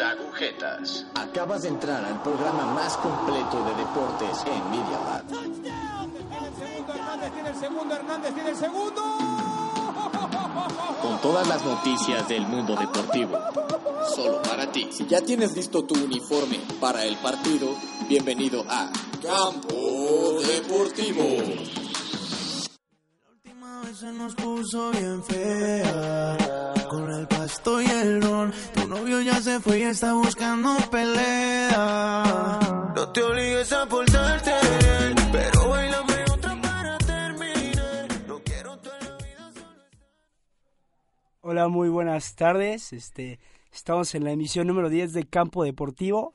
agujetas. Acabas de entrar al programa más completo de deportes en Media Lab. Hernández tiene el segundo, Hernández tiene el segundo. Con todas las noticias del mundo deportivo. Solo para ti. Si ya tienes listo tu uniforme para el partido, bienvenido a Campo Deportivo. Se nos puso bien fea. Con el pasto y el ron. Tu novio ya se fue y está buscando pelea. No te obligues a portarte bien, pero bailame para terminar. No quiero toda la vida. Hola, muy buenas tardes. Este, estamos en la emisión número 10 de Campo Deportivo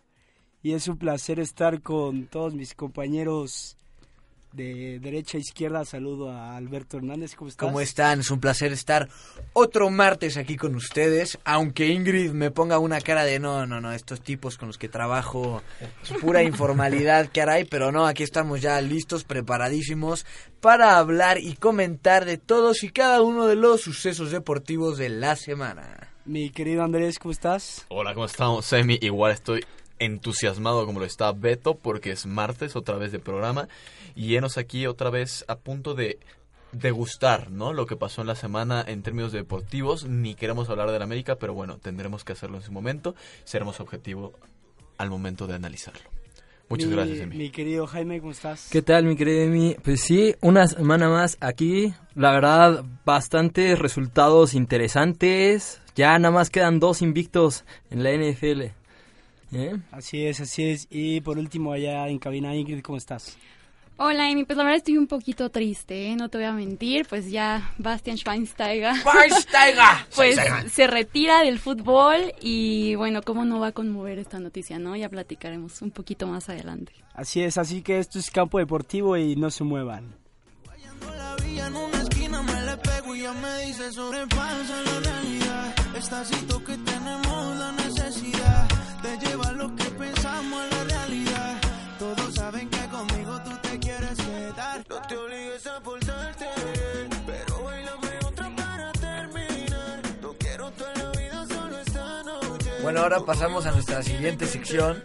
y es un placer estar con todos mis compañeros de derecha a izquierda. Saludo a Alberto Hernández, ¿cómo estás? ¿Cómo están? Es un placer estar otro martes aquí con ustedes. Aunque Ingrid me ponga una cara de no, no, no, estos tipos con los que trabajo es pura informalidad, caray. Pero no, aquí estamos ya listos, preparadísimos para hablar y comentar de todos y cada uno de los sucesos deportivos de la semana. Mi querido Andrés, ¿cómo estás? Hola, ¿cómo estamos, Semi? Igual estoy entusiasmado como lo está Beto porque es martes otra vez de programa y enos aquí otra vez a punto de degustar, ¿no? Lo que pasó en la semana en términos deportivos. Ni queremos hablar de la América, pero bueno, tendremos que hacerlo en su momento. Seremos objetivo al momento de analizarlo. Muchas Mi- gracias, Emi. Mi querido Jaime, ¿cómo estás? ¿Qué tal, mi querido Emi? Pues sí, una semana más aquí. La verdad, bastantes resultados interesantes. Ya nada más quedan dos invictos en la NFL. ¿Eh? Así es, así es. Y por último, allá en cabina, Ingrid, ¿cómo estás? Hola, Amy. Pues la verdad estoy un poquito triste, ¿eh? no te voy a mentir. Pues ya Bastian Schweinsteiger pues se retira del fútbol y bueno, cómo no va a conmover esta noticia, ¿no? Ya platicaremos un poquito más adelante. Así es, así que esto es Campo Deportivo y no se muevan. En la villa en una esquina me le pego y ya me dice la realidad. Bueno, ahora pasamos a nuestra siguiente sección.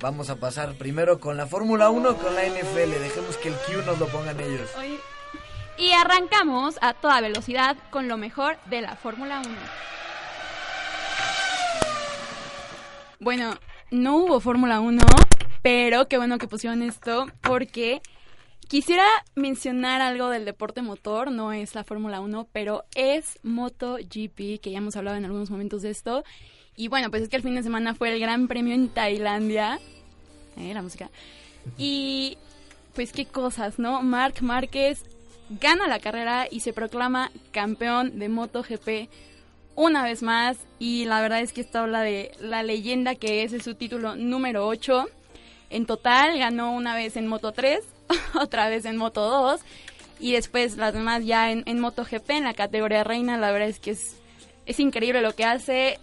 Vamos a pasar primero con la Fórmula 1 con la NFL. Dejemos que el Q nos lo pongan ellos. Y arrancamos a toda velocidad con lo mejor de la Fórmula 1. Bueno, no hubo Fórmula 1, pero qué bueno que pusieron esto porque quisiera mencionar algo del deporte motor, no es la Fórmula 1, pero es MotoGP, que ya hemos hablado en algunos momentos de esto. Y bueno, pues es que el fin de semana fue el Gran Premio en Tailandia. Eh, la música. Y pues qué cosas, ¿no? Marc Márquez gana la carrera y se proclama campeón de MotoGP una vez más. Y la verdad es que esto habla de la leyenda que es, es su título número 8. En total ganó una vez en Moto 3, otra vez en Moto 2 y después las demás ya en, en MotoGP en la categoría reina. La verdad es que es, es increíble lo que hace.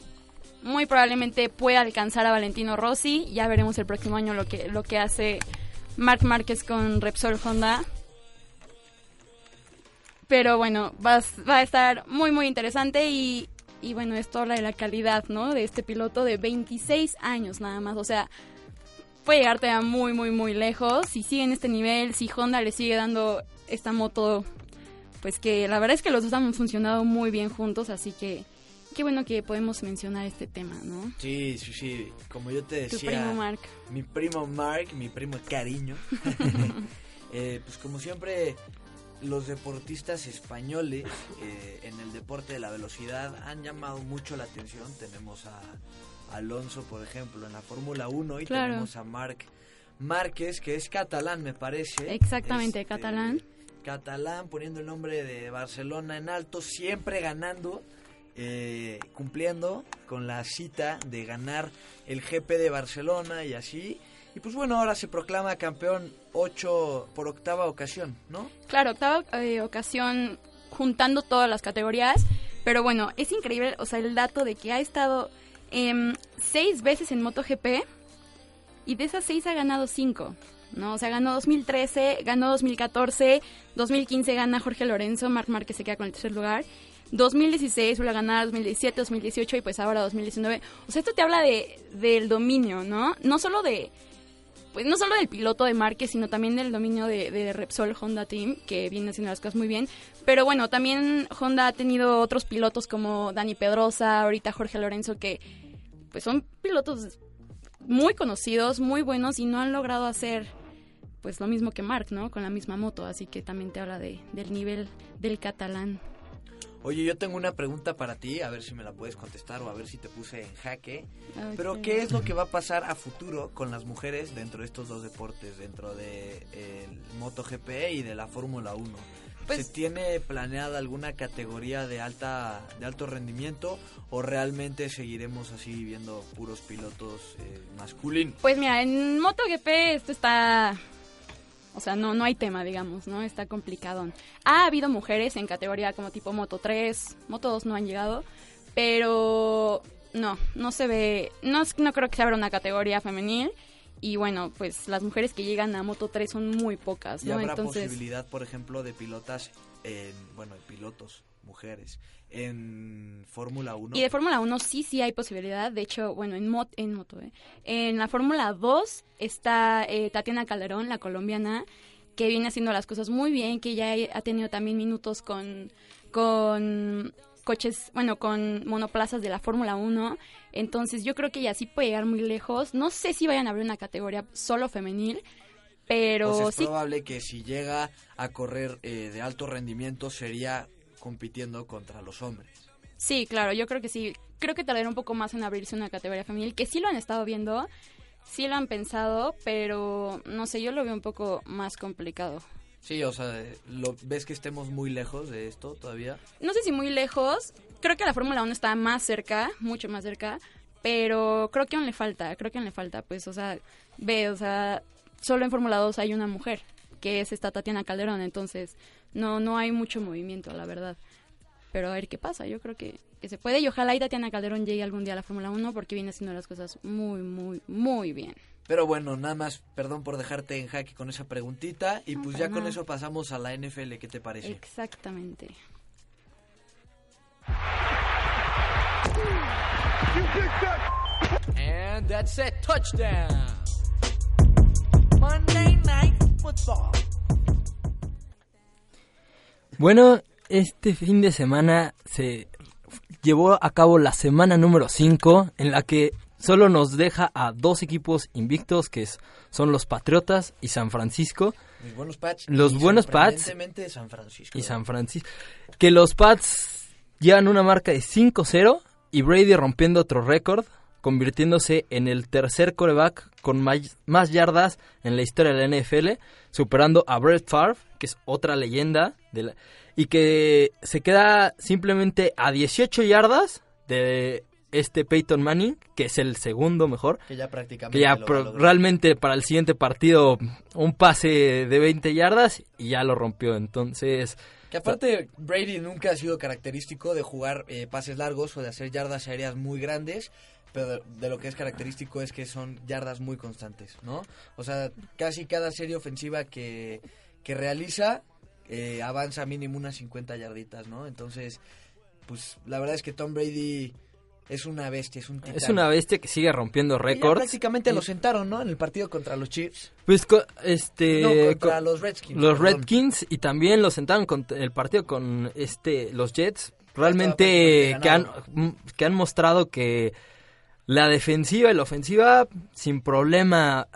Muy probablemente pueda alcanzar a Valentino Rossi. Ya veremos el próximo año lo que, lo que hace Marc Márquez con Repsol Honda. Pero bueno, va, va a estar muy, muy interesante y, y bueno, esto habla de la calidad, ¿no? De este piloto de 26 años nada más. O sea, puede llegarte a muy, muy, muy lejos. Si sigue en este nivel, si Honda le sigue dando esta moto, pues que la verdad es que los dos han funcionado muy bien juntos, así que qué bueno que podemos mencionar este tema, ¿no? Sí, sí, sí. Como yo te Tu decía. primo Mark. Mi primo Mark, mi primo Cariño. Eh, pues como siempre, los deportistas españoles eh, en el deporte de la velocidad han llamado mucho la atención. Tenemos a Alonso, por ejemplo, en la Fórmula 1 y Claro. tenemos a Marc Márquez, que es catalán, me parece. Exactamente, Este, catalán. Catalán, poniendo el nombre de Barcelona en alto, siempre ganando. Eh, cumpliendo con la cita de ganar el GP de Barcelona y así. Y pues bueno, ahora se proclama campeón 8 por octava ocasión, ¿no? Claro, octava eh, ocasión juntando todas las categorías. Pero bueno, es increíble, o sea, el dato de que ha estado em, seis veces en MotoGP y de esas seis ha ganado cinco. ¿no? O sea, ganó 2013, ganó 2014, 2015 gana Jorge Lorenzo, Marc Márquez se queda con el tercer lugar. 2016 vuelve a ganar, 2017, 2018 y pues ahora 2019. O sea, esto te habla de, del dominio, ¿no? No solo de, pues no solo del piloto de Márquez, sino también del dominio de, de, Repsol Honda Team, que viene haciendo las cosas muy bien. Pero bueno, también Honda ha tenido otros pilotos como Dani Pedrosa, ahorita Jorge Lorenzo, que pues son pilotos muy conocidos, muy buenos y no han logrado hacer pues lo mismo que Mark, ¿no? Con la misma moto, así que también te habla de, del nivel del catalán. Oye, yo tengo una pregunta para ti, a ver si me la puedes contestar o a ver si te puse en jaque. Pero, ¿qué es lo que va a pasar a futuro con las mujeres dentro de estos dos deportes, dentro de el MotoGP y de la Fórmula 1? Pues, ¿Se tiene planeada alguna categoría de alta de alto rendimiento o realmente seguiremos así viendo puros pilotos eh, masculinos? Pues mira, en MotoGP esto está o sea, no, no hay tema, digamos, ¿no? Está complicado. Ha habido mujeres en categoría como tipo Moto 3, Moto 2 no han llegado, pero no, no se ve, no, no creo que se abra una categoría femenil. Y bueno, pues las mujeres que llegan a Moto 3 son muy pocas, ¿no? ¿Y habrá posibilidad, por ejemplo, de pilotas, en, bueno, de pilotos mujeres en Fórmula 1. Y de Fórmula 1 sí, sí hay posibilidad. De hecho, bueno, en, en moto, ¿eh? En la Fórmula 2 está eh, Tatiana Calderón, la colombiana, que viene haciendo las cosas muy bien, que ya ha tenido también minutos con, con coches, bueno, con monoplazas de la Fórmula 1. Entonces yo creo que ella sí puede llegar muy lejos. No sé si vayan a abrir una categoría solo femenil, pero pues es sí. probable que si llega a correr eh, de alto rendimiento sería compitiendo contra los hombres. Sí, claro, yo creo que sí. Creo que tardará un poco más en abrirse una categoría femenil, que sí lo han estado viendo, sí lo han pensado, pero no sé, yo lo veo un poco más complicado. Sí, o sea, ¿lo, ¿ves que estemos muy lejos de esto todavía? No sé si muy lejos, creo que la Fórmula 1 está más cerca, mucho más cerca, pero creo que aún le falta, creo que aún le falta, pues, o sea, ve, o sea, solo en Fórmula 2 hay una mujer, que es esta Tatiana Calderón, entonces no, no hay mucho movimiento, la verdad. Pero a ver qué pasa, yo creo que, que se puede y ojalá y Tatiana Calderón llegue algún día a la Fórmula 1 porque viene haciendo las cosas muy, muy, muy bien. Pero bueno, nada más, perdón por dejarte en jaque con esa preguntita y pues ya con eso pasamos a la NFL, ¿qué te parece? Exactamente. And that's it, touchdown. Monday Night. Bueno, este fin de semana se llevó a cabo la semana número 5 en la que solo nos deja a dos equipos invictos que son los Patriotas y San Francisco. Los buenos Pats. Los buenos Pats. San Francisco. Y San Francisco. Que los Pats llevan una marca de 5-0 y Brady rompiendo otro récord, convirtiéndose en el tercer coreback con más, yardas en la historia de la NFL, superando a Brett Favre, que es otra leyenda, de la, y que se queda simplemente a 18 yardas de este Peyton Manning, que es el segundo mejor. Que ya prácticamente. Que ya realmente para el siguiente partido un pase de 20 yardas y ya lo rompió. Entonces. Que aparte Brady nunca ha sido característico de jugar eh, pases largos o de hacer yardas aéreas muy grandes, pero de lo que es característico es que son yardas muy constantes, ¿no? O sea, casi cada serie ofensiva que, que realiza eh, avanza mínimo unas 50 yarditas, ¿no? Entonces, pues la verdad es que Tom Brady es una bestia, es un titán. Es una bestia que sigue rompiendo récords. Prácticamente lo sentaron, ¿no? En el partido contra los Chiefs. Pues este no, contra los Redskins. Los Redskins y también lo sentaron con el partido con este los Jets. Realmente que han que han mostrado que la defensiva y la ofensiva sin problema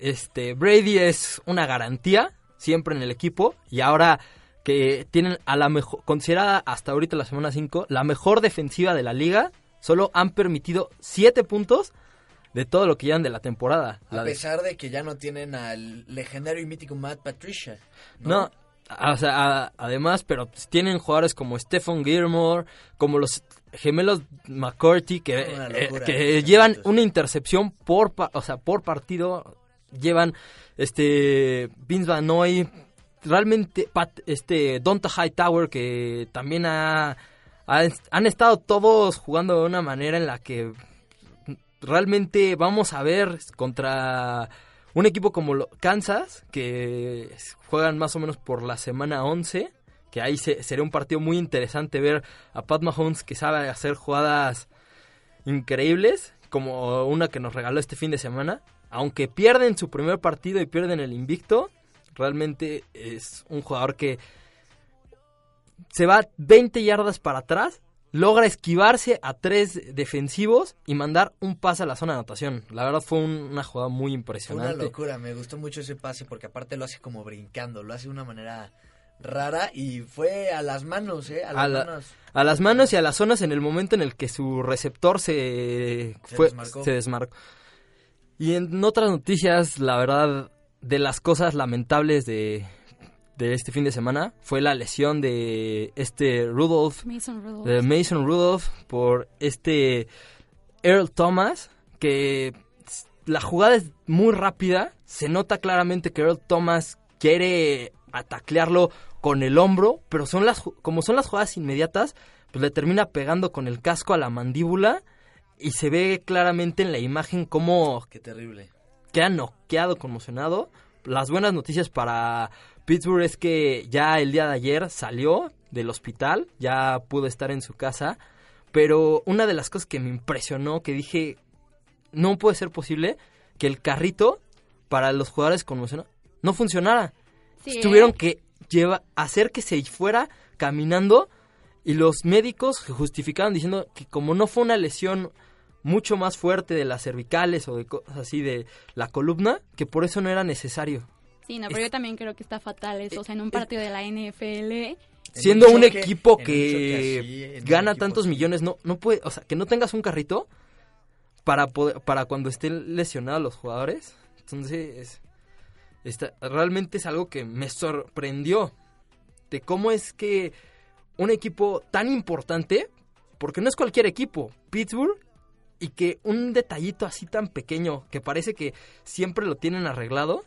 este Brady es una garantía siempre en el equipo y ahora que tienen a la mejor considerada hasta ahorita la semana 5 la mejor defensiva de la liga solo han permitido 7 puntos de todo lo que llevan de la temporada. A pesar de... que ya no tienen al legendario y mítico Matt Patricia. No, o sea, además, pero pues, tienen jugadores como Stephen Gilmore, como los gemelos McCourty que, eh, que llevan una intercepción por, o sea, por partido, llevan este Vince Van Noy, realmente este Donta Hightower que también ha, han estado todos jugando de una manera en la que realmente vamos a ver contra un equipo como Kansas que juegan más o menos por la semana 11 que ahí se, sería un partido muy interesante ver a Pat Mahomes que sabe hacer jugadas increíbles como una que nos regaló este fin de semana. Aunque pierden su primer partido y pierden el invicto realmente es un jugador que se va 20 yardas para atrás, logra esquivarse a tres defensivos y mandar un pase a la zona de anotación. La verdad fue una jugada muy impresionante. Una locura, me gustó mucho ese pase porque aparte lo hace como brincando, lo hace de una manera rara y fue a las manos, ¿eh? A las, manos. a las manos y a las zonas en el momento en el que su receptor se, fue, se desmarcó. Y en otras noticias, la verdad, de las cosas lamentables de, de este fin de semana fue la lesión de este Rudolph, Mason Rudolph, de Mason Rudolph por este Earl Thomas, que la jugada es muy rápida, se nota claramente que Earl Thomas quiere ataclearlo con el hombro, pero son las como son las jugadas inmediatas, pues le termina pegando con el casco a la mandíbula y se ve claramente en la imagen cómo qué terrible queda noqueado, conmocionado. Las buenas noticias para Pittsburgh es que ya el día de ayer salió del hospital, ya pudo estar en su casa, pero una de las cosas que me impresionó, que dije, no puede ser posible que el carrito para los jugadores conmocionados no funcionara. Tuvieron que lleva, hacer que se fuera caminando y los médicos justificaban diciendo que como no fue una lesión mucho más fuerte de las cervicales o de cosas así de la columna, que por eso no era necesario. Sí, no, pero yo también creo que está fatal eso, o sea, en un partido de la NFL... Siendo un equipo que, gana tantos millones, no, no puede, o sea, que no tengas un carrito para para cuando estén lesionados los jugadores. Entonces, está, realmente es algo que me sorprendió de cómo es que un equipo tan importante, porque no es cualquier equipo, Pittsburgh y que un detallito así tan pequeño que parece que siempre lo tienen arreglado,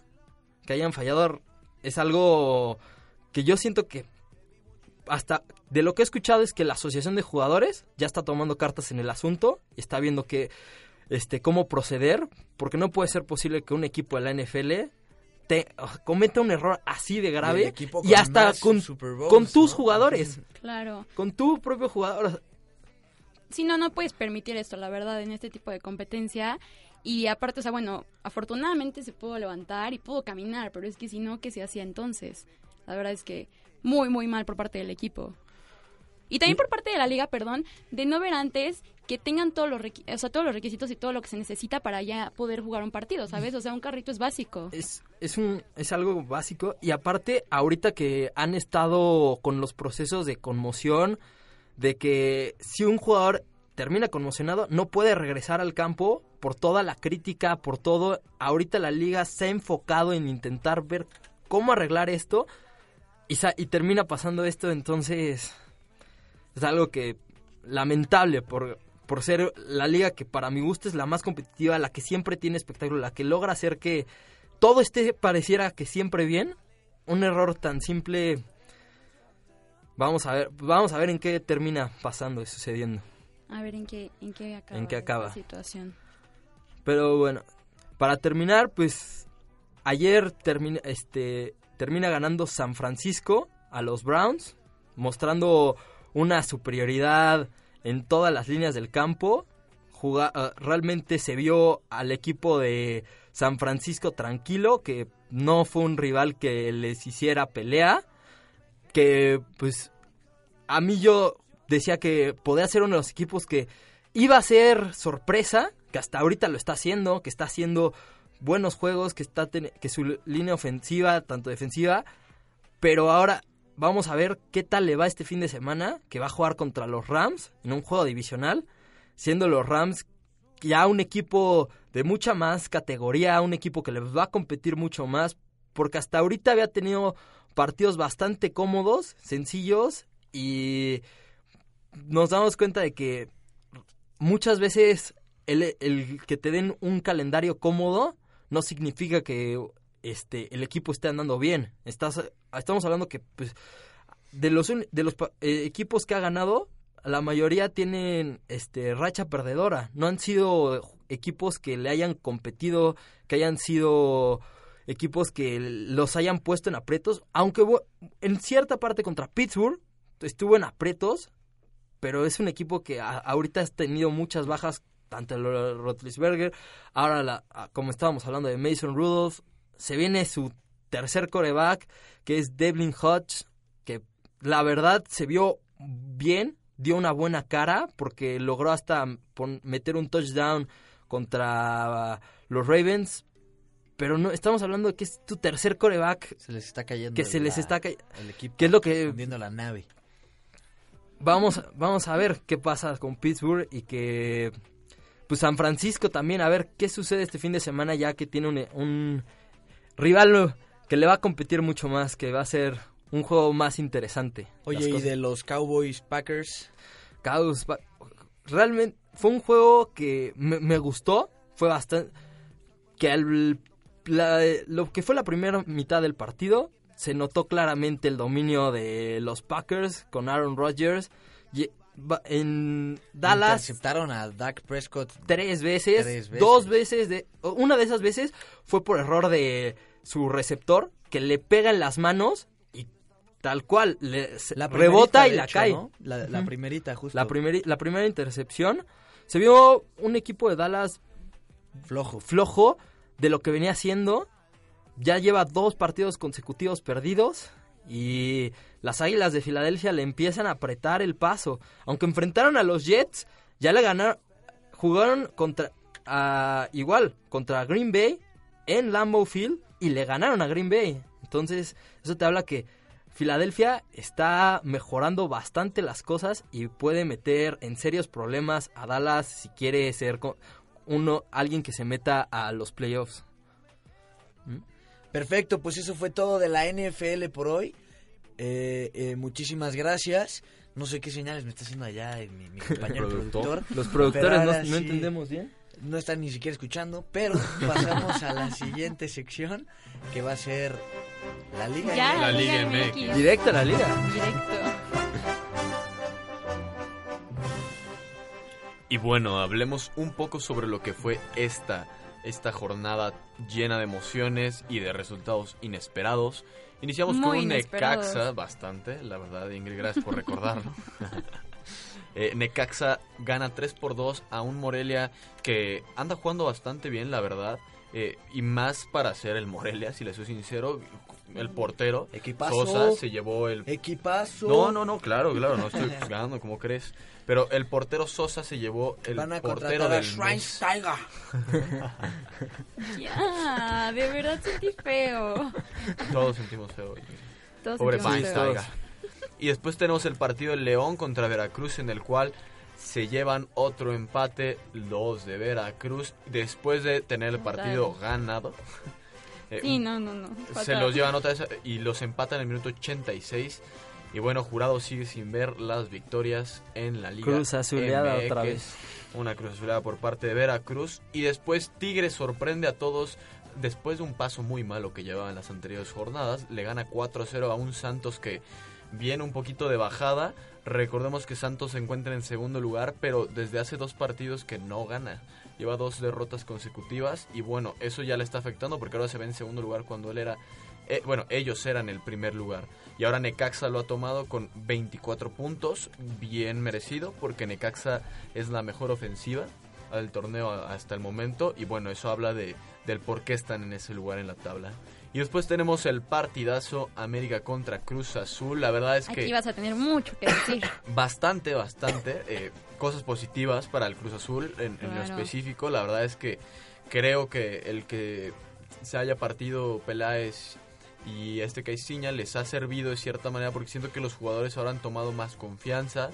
que hayan fallado, es algo que yo siento que hasta de lo que he escuchado es que la asociación de jugadores ya está tomando cartas en el asunto y está viendo que este cómo proceder, porque no puede ser posible que un equipo de la NFL te cometa un error así de grave y, hasta con, con tus jugadores. Claro. Con tu propio jugador sí, no, no puedes permitir esto, la verdad, en este tipo de competencia. Y aparte, o sea, bueno, afortunadamente se pudo levantar y pudo caminar, pero es que si no, ¿qué se hacía entonces? La verdad es que muy, muy mal por parte del equipo. Y también por parte de la liga, perdón, de no ver antes que tengan todos los, o sea, todos los requisitos y todo lo que se necesita para ya poder jugar un partido, ¿sabes? O sea, un carrito es básico. Es, es, un, es algo básico. Y aparte, ahorita que han estado con los procesos de conmoción, de que si un jugador termina conmocionado, no puede regresar al campo por toda la crítica, por todo. Ahorita la liga se ha enfocado en intentar ver cómo arreglar esto y, y termina pasando esto, entonces es algo que lamentable por, por ser la liga que para mi gusto es la más competitiva, la que siempre tiene espectáculo, la que logra hacer que todo esté pareciera que siempre bien. Un error tan simple Vamos a ver, vamos a ver en qué termina pasando y sucediendo. A ver en qué, en qué acaba, ¿En qué acaba? la situación. Pero bueno, para terminar, pues ayer termina, este, termina ganando San Francisco a los Browns, mostrando una superioridad en todas las líneas del campo. Ah, realmente se vio al equipo de San Francisco tranquilo, que no fue un rival que les hiciera pelea que pues a mí yo decía que podía ser uno de los equipos que iba a ser sorpresa, que hasta ahorita lo está haciendo, que está haciendo buenos juegos, que está que su línea ofensiva, tanto defensiva, pero ahora vamos a ver qué tal le va este fin de semana, que va a jugar contra los Rams en un juego divisional, siendo los Rams ya un equipo de mucha más categoría, un equipo que les va a competir mucho más, porque hasta ahorita había tenido partidos bastante cómodos, sencillos y nos damos cuenta de que muchas veces el, el que te den un calendario cómodo no significa que este el equipo esté andando bien. Estás, estamos hablando que pues, de los de los eh, equipos que ha ganado, la mayoría tienen este racha perdedora. No han sido equipos que le hayan competido, que hayan sido equipos que los hayan puesto en aprietos, aunque en cierta parte contra Pittsburgh estuvo en aprietos, pero es un equipo que a- ahorita ha tenido muchas bajas, tanto el Rotlisberger, ahora la- a- como estábamos hablando de Mason Rudolph, se viene su tercer coreback, que es Devlin Hodge, que la verdad se vio bien, dio una buena cara, porque logró hasta meter un touchdown contra los Ravens, pero no estamos hablando de que es tu tercer coreback. Se les está cayendo Que se les está cayendo. el equipo. Que es lo que hundiendo la nave. vamos, vamos a ver qué pasa con Pittsburgh y que pues San Francisco también, a ver qué sucede este fin de semana ya que tiene un, un rival que le va a competir mucho más, que va a ser un juego más interesante. Oye, y de los Cowboys Packers. Cowboys, pa- realmente fue un juego que me, me gustó, fue bastante que al- la- lo que fue la primera mitad del partido se notó claramente el dominio de los Packers con Aaron Rodgers y en Dallas Interceptaron a Dak Prescott tres veces, Tres veces. dos veces de una de esas veces fue por error de su receptor que le pega en las manos y tal cual le La rebota y la hecho, cae. ¿no? La- primerita, justo. La, primeri- la primera intercepción. Se vio un equipo de Dallas flojo. flojo de lo que venía haciendo. Ya lleva dos partidos consecutivos perdidos. Y las Águilas de Filadelfia le empiezan a apretar el paso. Aunque enfrentaron a los Jets, ya le ganaron. Jugaron contra. igual, contra Green Bay en Lambeau Field. Y le ganaron a Green Bay. Entonces, eso te habla que Filadelfia está mejorando bastante las cosas y puede meter en serios problemas a Dallas si quiere ser uno alguien que se meta a los playoffs. Perfecto, pues eso fue todo de la NFL por hoy. Eh, eh, muchísimas gracias. No sé qué señales me está haciendo allá eh, mi, mi compañero Productor. Los productores Pero no- no entendemos bien. No están ni siquiera escuchando, pero pasamos a la siguiente sección que va a ser la Liga Ya, MX. La Liga MX. Directo a la liga. Directo. Y bueno, hablemos un poco sobre lo que fue esta, esta jornada llena de emociones y de resultados inesperados. Iniciamos Muy con un inesperados. Necaxa bastante, la verdad, Ingrid, gracias por recordarlo. Eh, Necaxa gana 3 por 2 a un Morelia que anda jugando bastante bien, la verdad. eh, y más para ser el Morelia, si le soy sincero. El portero, Equipazo. Sosa, se llevó el Equipazo. no, no, no, claro, claro, no estoy juzgando, como crees? Pero el portero Sosa se llevó el Van a portero a del mes. Schweinsteiger. Ya, de verdad sentí feo. Todos sentimos feo. Todos Pobre sentimos feo. Schweinsteiger. Y después tenemos el partido del León contra Veracruz en el cual se llevan otro empate los de Veracruz después de tener el partido ganado. Eh, Sí, no, no, no. se los llevan otra vez y los empatan en el minuto 86. Y bueno, Jurado sigue sin ver las victorias en la Liga. Cruz azuleada MX. otra vez. Una cruz azuleada por parte de Veracruz. Y después Tigres sorprende a todos. Después de un paso muy malo que llevaba en las anteriores jornadas, le gana 4-0 a un Santos que viene un poquito de bajada. Recordemos que Santos se encuentra en segundo lugar, pero desde hace dos partidos que no gana. Lleva dos derrotas consecutivas y bueno, eso ya le está afectando porque ahora se ve en segundo lugar cuando él era... eh, bueno, ellos eran el primer lugar. Y ahora Necaxa lo ha tomado con 24 puntos, bien merecido, porque Necaxa es la mejor ofensiva del torneo hasta el momento. Y bueno, eso habla de, del por qué están en ese lugar en la tabla. Y después tenemos el partidazo América contra Cruz Azul. La verdad es que... Aquí vas a tener mucho que decir. Bastante, bastante. eh, cosas positivas para el Cruz Azul en, en lo específico. La verdad es que creo que el que se haya partido Peláez y este Caiciña les ha servido de cierta manera porque siento que los jugadores ahora han tomado más confianza.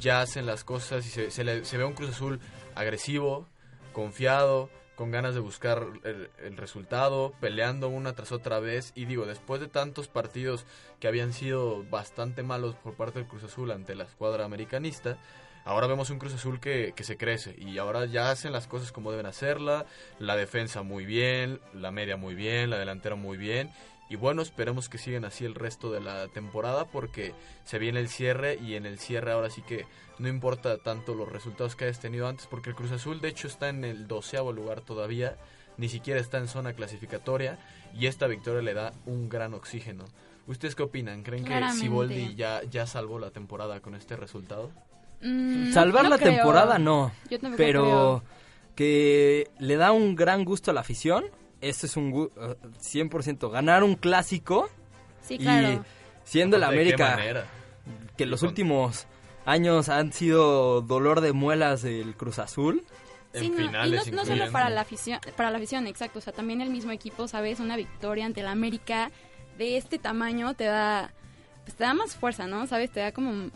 Ya hacen las cosas y se, se le- se ve un Cruz Azul agresivo, confiado, con ganas de buscar el, resultado, peleando una tras otra vez. Y digo, después de tantos partidos que habían sido bastante malos por parte del Cruz Azul ante la escuadra americanista, ahora vemos un Cruz Azul que, que se crece y ahora ya hacen las cosas como deben hacerla, la defensa muy bien, la media muy bien, la delantera muy bien. Y bueno, esperemos que sigan así el resto de la temporada porque se viene el cierre y en el cierre ahora sí que no importa tanto los resultados que hayas tenido antes porque el Cruz Azul de hecho está en el doceavo lugar todavía, ni siquiera está en zona clasificatoria y esta victoria le da un gran oxígeno. ¿Ustedes qué opinan? ¿Creen que Siboldi ya, ya salvó la temporada con este resultado? Mm, Salvar la temporada no, pero que le da un gran gusto a la afición este es un 100% ganar un clásico sí, claro. y siendo la América que los últimos años han sido dolor de muelas del Cruz Azul Sí, no, y no, solo para la afición, para la afición, exacto, o sea, también el mismo equipo, sabes, una victoria ante la América de este tamaño te da pues te da más fuerza, ¿no? Sabes, te da como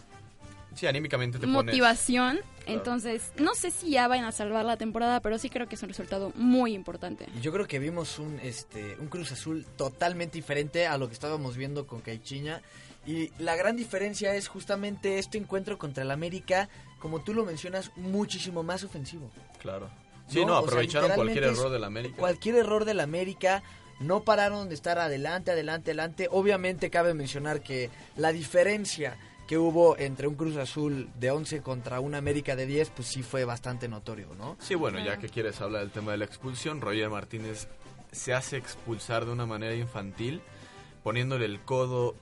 Sí, anímicamente te motivación. Entonces, no sé si ya vayan a salvar la temporada, pero sí creo que es un resultado muy importante. Yo creo que vimos un este un Cruz Azul totalmente diferente a lo que estábamos viendo con Caichiña y la gran diferencia es justamente este encuentro contra el América, como tú lo mencionas, muchísimo más ofensivo. Claro. Sí, no, aprovecharon cualquier error del América. Cualquier error del América no pararon de estar adelante, adelante, adelante. Obviamente cabe mencionar que la diferencia que hubo entre un Cruz Azul de 11 contra un América de 10, pues sí fue bastante notorio, ¿no? Sí, bueno, ya que quieres hablar del tema de la expulsión, Roger Martínez se hace expulsar de una manera infantil, poniéndole el codo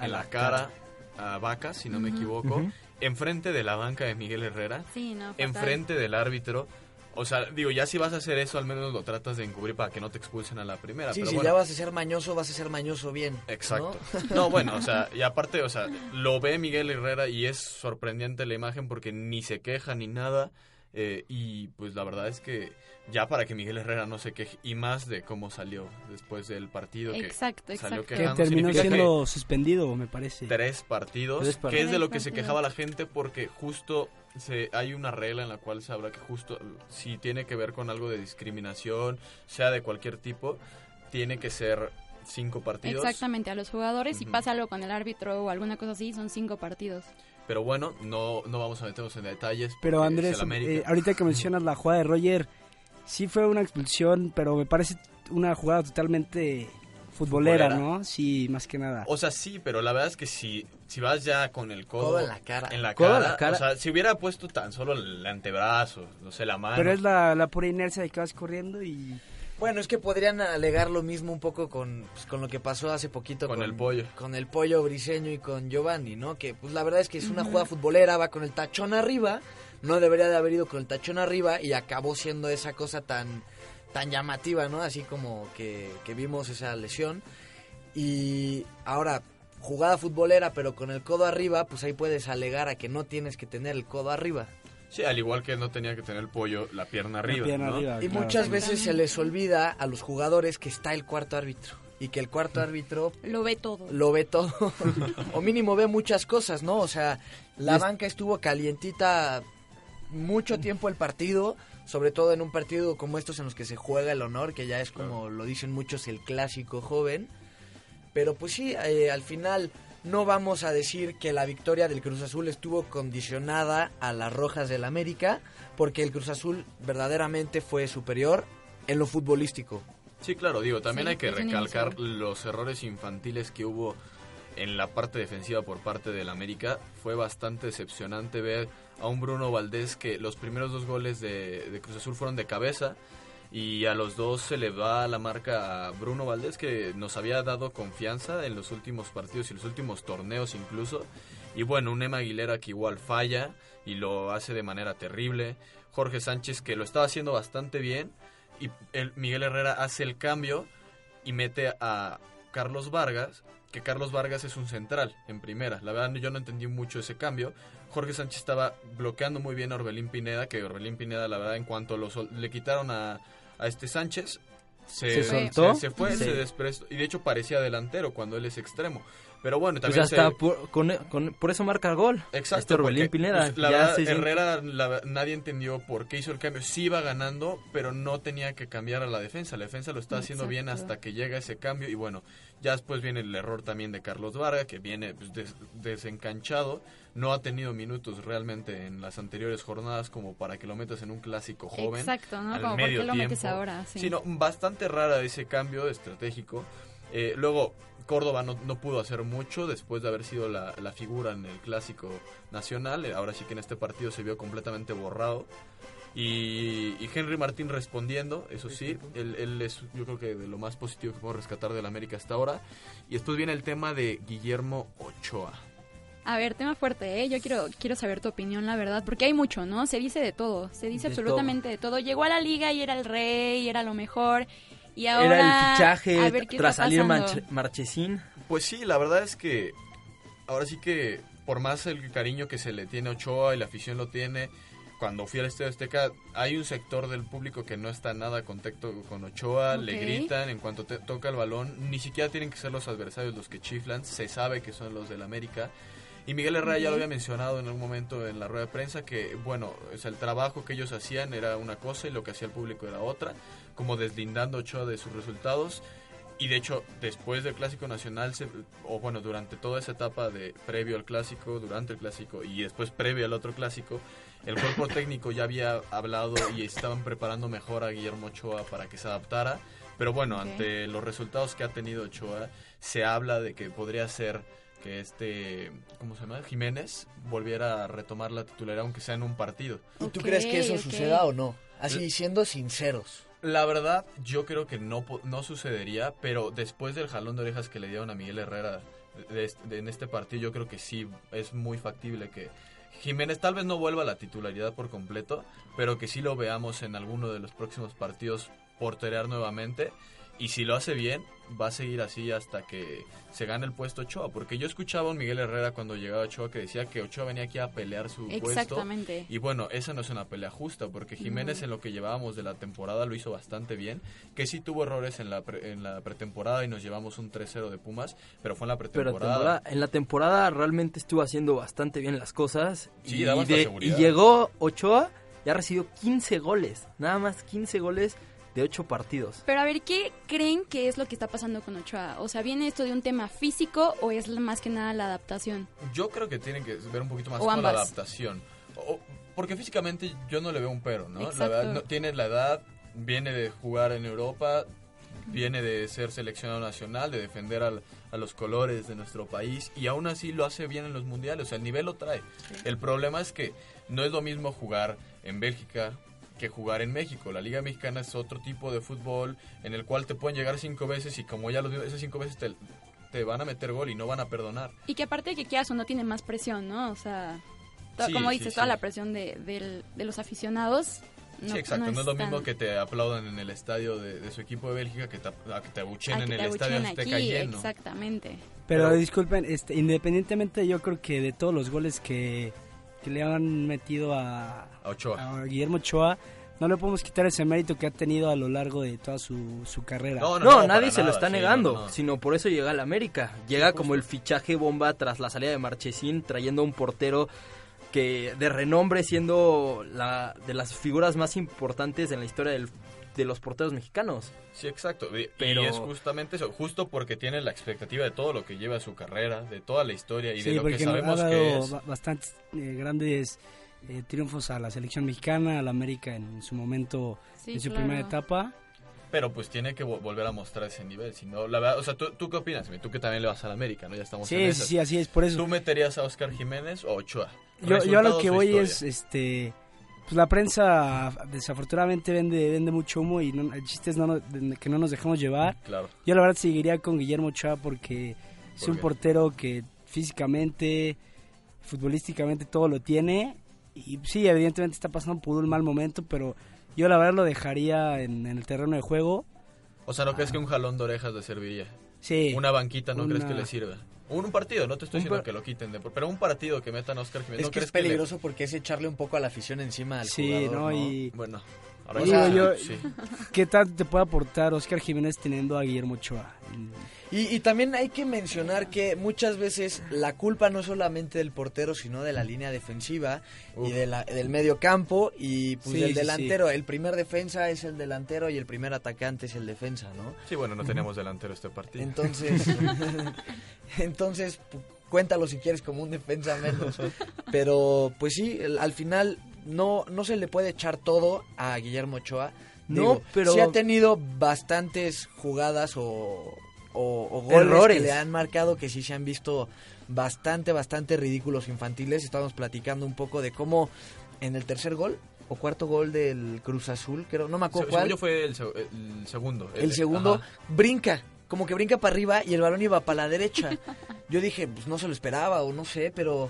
en la, cara, a Vaca, si no me equivoco, enfrente de la banca de Miguel Herrera, sí, no, enfrente del árbitro o sea, digo, ya si vas a hacer eso, al menos lo tratas de encubrir para que no te expulsen a la primera. Sí, pero si ya vas a ser mañoso, vas a ser mañoso bien. Exacto. ¿no? bueno, o sea, y aparte, o sea, lo ve Miguel Herrera y es sorprendente la imagen porque ni se queja ni nada. Eh, y pues la verdad es que ya para que Miguel Herrera no se queje y más de cómo salió después del partido exacto, que exacto. que terminó siendo suspendido me parece tres partidos, tres partidos, que es de lo que se quejaba la gente porque justo se, hay una regla en la cual se habla que justo si tiene que ver con algo de discriminación, sea de cualquier tipo, tiene que ser cinco partidos. Exactamente, a los jugadores, si pasa algo con el árbitro o alguna cosa así, son cinco partidos. Pero bueno, no, no vamos a meternos en detalles. Pero Andrés, eh, ahorita que mencionas la jugada de Roger, sí fue una expulsión, pero me parece una jugada totalmente futbolera, ¿no? Sí, más que nada. O sea, sí, pero la verdad es que si, si vas ya con el codo, en la cara, en la cara, o sea, si hubiera puesto tan solo el antebrazo, no sé, la mano. Pero es la, la pura inercia de que vas corriendo y... Bueno, es que podrían alegar lo mismo un poco con, pues, con lo que pasó hace poquito con, el pollo. Con el pollo briseño y con Giovanni, ¿no? Que pues la verdad es que es una jugada futbolera, va con el tachón arriba, no debería de haber ido con el tachón arriba y acabó siendo esa cosa tan tan llamativa, ¿no? Así como que, vimos esa lesión. Y ahora, jugada futbolera, pero con el codo arriba, pues ahí puedes alegar a que no tienes que tener el codo arriba. Sí, al igual que no tenía que tener el pollo la pierna arriba. y muchas veces se les olvida a los jugadores que está el cuarto árbitro. Y que el cuarto árbitro... Lo ve todo. Lo ve todo. o mínimo ve muchas cosas, ¿no? O sea, la banca estuvo calientita mucho tiempo el partido sobre todo en un partido como estos en los que se juega el honor, que ya es como lo dicen muchos el clásico joven. Pero pues sí, eh, al final no vamos a decir que la victoria del Cruz Azul estuvo condicionada a las rojas del América, porque el Cruz Azul verdaderamente fue superior en lo futbolístico. Sí, claro, digo, también hay que recalcar los errores infantiles que hubo en la parte defensiva por parte del América. Fue bastante decepcionante ver a un Bruno Valdés que los primeros dos goles de, Cruz Azul fueron de cabeza y a los dos se le va la marca a Bruno Valdés que nos había dado confianza en los últimos partidos y los últimos torneos incluso. Y bueno, un Emma Aguilera que igual falla y lo hace de manera terrible. Jorge Sánchez que lo estaba haciendo bastante bien y el Miguel Herrera hace el cambio y mete a Carlos Vargas, que Carlos Vargas es un central en primera. La verdad yo no entendí mucho ese cambio. Jorge Sánchez estaba bloqueando muy bien a Orbelín Pineda, que Orbelín Pineda la verdad en cuanto le quitaron a, a este Sánchez, se, ¿Se soltó? Se, fue, se desprestó. Y de hecho parecía delantero cuando él es extremo. Pero bueno, Pues también hasta se- por, con- con- por eso marca el gol. Exacto. Este porque, Pineda. pues, la ya verdad, se siente- Herrera, la- nadie entendió por qué hizo el cambio. Sí iba ganando, pero no tenía que cambiar a la defensa. La defensa lo está haciendo bien hasta que llega ese cambio. Y bueno, ya después viene el error también de Carlos Vargas, que viene pues, des- desencanchado. No ha tenido minutos realmente en las anteriores jornadas como para que lo metas en un clásico joven. Exacto, ¿no? al Como, ¿por qué medio lo metes tiempo. ahora? Sí. Sí, no, bastante rara ese cambio estratégico. Eh, luego, Córdoba no, no pudo hacer mucho después de haber sido la, la figura en el clásico nacional. Eh, Ahora sí que en este partido se vio completamente borrado. Y, y Henry Martín respondiendo, eso sí, él, él es yo creo que de lo más positivo que puedo rescatar del América hasta ahora. Y después viene el tema de Guillermo Ochoa. A ver, tema fuerte, ¿eh? Yo quiero, quiero saber tu opinión, la verdad, porque hay mucho, ¿no? Se dice de todo, se dice De absolutamente de todo. Llegó a la liga y era el rey, y era lo mejor, y ahora... Era el fichaje ver tras salir Marchesín. Pues sí, la verdad es que ahora sí que por más el cariño que se le tiene a Ochoa y la afición lo tiene, cuando fui al Estadio Azteca hay un sector del público que no está nada contacto con Ochoa, le gritan en cuanto te toca el balón, ni siquiera tienen que ser los adversarios los que chiflan, se sabe que son los del América. Y Miguel Herrera ya lo había mencionado en algún momento en la rueda de prensa que, bueno, o sea, el trabajo que ellos hacían era una cosa y lo que hacía el público era otra, como deslindando Ochoa de sus resultados. Y de hecho, después del Clásico Nacional, se- o bueno, durante toda esa etapa de previo al Clásico, durante el Clásico y después previo al otro Clásico, el cuerpo técnico ya había hablado y estaban preparando mejor a Guillermo Ochoa para que se adaptara. Pero bueno, Ok. ante los resultados que ha tenido Ochoa, se habla de que podría ser que este, ¿cómo se llama? Jiménez volviera a retomar la titularidad aunque sea en un partido. ¿Y tú Ok, crees que eso ok. suceda o no? Así, siendo sinceros. La verdad, yo creo que no, no sucedería, pero después del jalón de orejas que le dieron a Miguel Herrera de- en este partido, yo creo que sí es muy factible que Jiménez tal vez no vuelva a la titularidad por completo, pero que sí lo veamos en alguno de los próximos partidos porterear nuevamente. Y si lo hace bien, va a seguir así hasta que se gane el puesto Ochoa. Porque yo escuchaba a un Miguel Herrera cuando llegaba Ochoa que decía que Ochoa venía aquí a pelear su puesto. Exactamente. Y bueno, esa no es una pelea justa, porque Jiménez No. en lo que llevábamos de la temporada lo hizo bastante bien, que sí tuvo errores en la, pre- en la pretemporada y nos llevamos un 3-0 de Pumas, pero fue en la Pero pretemporada. temporada- en la temporada realmente estuvo haciendo bastante bien las cosas. Sí, y, de- seguridad. y llegó Ochoa y ha recibido 15 goles. Nada más 15 goles de 8 partidos. Pero a ver, ¿qué creen que es lo que está pasando con Ochoa? O sea, ¿viene esto de un tema físico o es más que nada la adaptación? Yo creo que tienen que ver un poquito más O con la adaptación. O- porque físicamente yo no le veo un pero, ¿no? La verdad, no- tiene la edad, viene de jugar en Europa, viene de ser seleccionado nacional, de defender al- a los colores de nuestro país y aún así lo hace bien en los mundiales, o sea, el nivel lo trae. El problema es que no es lo mismo jugar en Bélgica que jugar en México. La Liga Mexicana es otro tipo de fútbol en el cual te pueden llegar cinco veces y como ya los vimos, esas cinco veces te, te van a meter gol y no van a perdonar. Y que aparte de que quieras o no tiene más presión, ¿no? O sea, to- Sí, como dices, sí. toda la presión de, los aficionados. No, sí, exacto. No, es lo tan- mismo que te aplaudan en el estadio de, de su equipo de Bélgica que te, a que te abuchen a en que el te estadio Azteca aquí, lleno. Exactamente. Pero, Pero- disculpen, este, independientemente yo creo que de todos los goles que, que le han metido a, A Ochoa. a Guillermo Ochoa, no le podemos quitar ese mérito que ha tenido a lo largo de toda su, su carrera. No, nadie se lo está sí, negando, no, no. sino por eso llega al América. Llega como el fichaje bomba tras la salida de Marchesín, trayendo a un portero que de renombre siendo la de las figuras más importantes en la historia del- de los porteros mexicanos. Sí, exacto. Y- Pero- Y es justamente eso, justo porque tiene la expectativa de todo lo que lleva su carrera, de toda la historia y Sí, de lo que nos ha sabemos dado que es. ba- bastantes eh, grandes eh, triunfos a la selección mexicana, a la América en su momento, Sí, en su claro. primera etapa. Pero pues tiene que vo- volver a mostrar ese nivel. Si no, la verdad, o sea, ¿tú, tú qué opinas? Tú que también le vas a la América, ¿no? Ya estamos en Sí, sí, esas. sí, así es, por eso. ¿Tú meterías a Oscar Jiménez o Ochoa? Yo, yo a lo que voy historia. es, este, pues la prensa desafortunadamente vende, vende mucho humo y no- el chiste es no de- que no nos dejemos llevar. Claro. Yo la verdad seguiría con Guillermo Ochoa porque es ¿Por un qué? portero que físicamente, futbolísticamente todo lo tiene y sí, evidentemente está pasando por un mal momento, pero yo la verdad lo dejaría en, en el terreno de juego. O sea, ¿no crees que un jalón de orejas le serviría? Sí. Una banquita, ¿no crees que le sirva? Un, partido, no te estoy Un diciendo que lo quiten, de, pero un partido que metan a Oscar Jiménez. Es ¿no que es le- peligroso porque es echarle un poco a la afición encima al Sí, jugador, no, y Bueno, Ahora Digo yo, sí. ¿qué tal te puede aportar Oscar Jiménez teniendo a Guillermo Ochoa? Y, y también hay que mencionar que muchas veces la culpa no es solamente del portero, sino de la línea defensiva y de la- del medio campo y pues Sí, del sí, delantero. El primer defensa es el delantero y el primer atacante es el defensa, ¿no? Sí, bueno, no tenemos delantero este partido. Entonces, entonces cuéntalo si quieres como un defensa menos. Pero pues sí, al final no, no se le puede echar todo a Guillermo Ochoa. No, Digo, pero- sí ha tenido bastantes jugadas o, o, o goles Errores. que le han marcado que sí se han visto bastante, bastante ridículos infantiles. Estábamos platicando un poco de cómo en el tercer gol o cuarto gol del Cruz Azul, creo, no me acuerdo Se- cuál. según fue el, seg- el segundo. El segundo Ajá. brinca, como que brinca para arriba y el balón iba para la derecha. Yo dije, pues no se lo esperaba o no sé, pero...